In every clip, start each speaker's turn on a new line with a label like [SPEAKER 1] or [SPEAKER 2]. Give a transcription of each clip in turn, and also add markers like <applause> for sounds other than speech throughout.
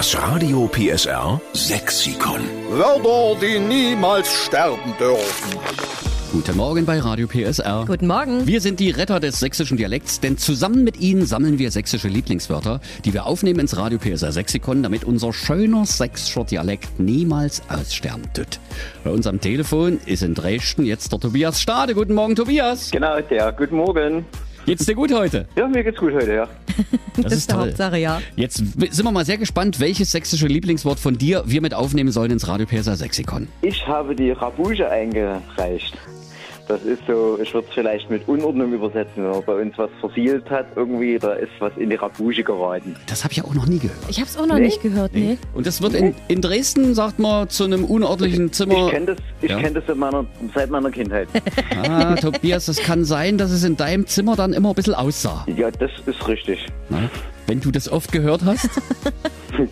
[SPEAKER 1] Das Radio PSR Sexikon.
[SPEAKER 2] Wörter, die niemals sterben dürfen.
[SPEAKER 3] Guten Morgen bei Radio PSR.
[SPEAKER 4] Guten Morgen.
[SPEAKER 3] Wir sind die Retter des sächsischen Dialekts, denn zusammen mit Ihnen sammeln wir sächsische Lieblingswörter, die wir aufnehmen ins Radio PSR Sexikon, damit unser schöner sächsischer Dialekt niemals aussterben tut. Bei uns am Telefon ist in Dresden jetzt der Tobias Stade. Guten Morgen, Tobias.
[SPEAKER 5] Genau, der. Guten Morgen.
[SPEAKER 3] Geht's dir gut heute?
[SPEAKER 5] Ja, mir geht's gut heute, ja.
[SPEAKER 4] Das, ist die Hauptsache, ja.
[SPEAKER 3] Jetzt sind wir mal sehr gespannt, welches sächsische Lieblingswort von dir wir mit aufnehmen sollen ins Radio PSR Sexikon.
[SPEAKER 5] Ich habe die Rabouche eingereicht. Das ist so, ich würde es vielleicht mit Unordnung übersetzen, wenn man bei uns was versiegelt hat, irgendwie, da ist was in die Rabouche geraten.
[SPEAKER 3] Das habe ich ja auch noch nie gehört.
[SPEAKER 4] Ich habe es auch noch nicht gehört, nee.
[SPEAKER 3] Und das wird in, in Dresden, sagt man, zu einem unordentlichen Zimmer.
[SPEAKER 5] Ich kenne das, ich
[SPEAKER 3] Ja.
[SPEAKER 5] kenn das seit meiner, seit meiner Kindheit. <laughs>
[SPEAKER 3] Ah, Tobias, es kann sein, dass es in deinem Zimmer dann immer ein bisschen aussah.
[SPEAKER 5] ja, das ist richtig.
[SPEAKER 3] Ne? Wenn du das oft gehört hast. <laughs>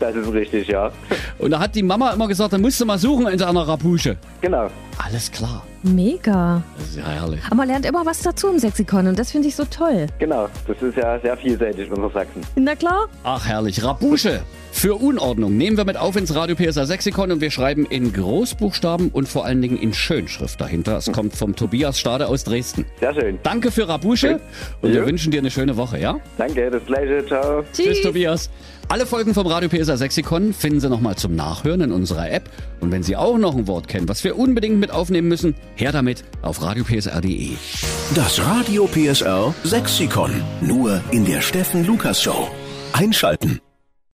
[SPEAKER 5] Das ist richtig, ja.
[SPEAKER 3] Und da hat die Mama immer gesagt, dann musst du mal suchen in deiner Rapusche.
[SPEAKER 5] Genau.
[SPEAKER 3] Alles klar.
[SPEAKER 4] Mega.
[SPEAKER 3] Das ist ja herrlich.
[SPEAKER 4] Aber man lernt immer was dazu im Sexikon und das finde ich so toll.
[SPEAKER 5] Genau. Das ist ja sehr vielseitig unter Sachsen.
[SPEAKER 4] Na klar.
[SPEAKER 3] Ach, herrlich. Rapusche. Für Unordnung nehmen wir mit auf ins Radio PSA Sexikon und wir schreiben in Großbuchstaben und vor allen Dingen in Schönschrift dahinter. Es kommt vom Tobias Stade aus Dresden.
[SPEAKER 5] Sehr schön.
[SPEAKER 3] Danke für Rapusche und wir wünschen dir eine schöne Woche, ja?
[SPEAKER 5] Danke, das gleiche. Ciao.
[SPEAKER 3] Tschüss, Tobias. Alle Folgen vom Radio PSA Sexikon finden Sie nochmal zum Nachhören in unserer App. Und wenn Sie auch noch ein Wort kennen, was wir unbedingt mit aufnehmen müssen, her damit auf radiopsr.de.
[SPEAKER 1] Das Radio PSR Sexikon. Nur in der Steffen Lukas Show. Einschalten.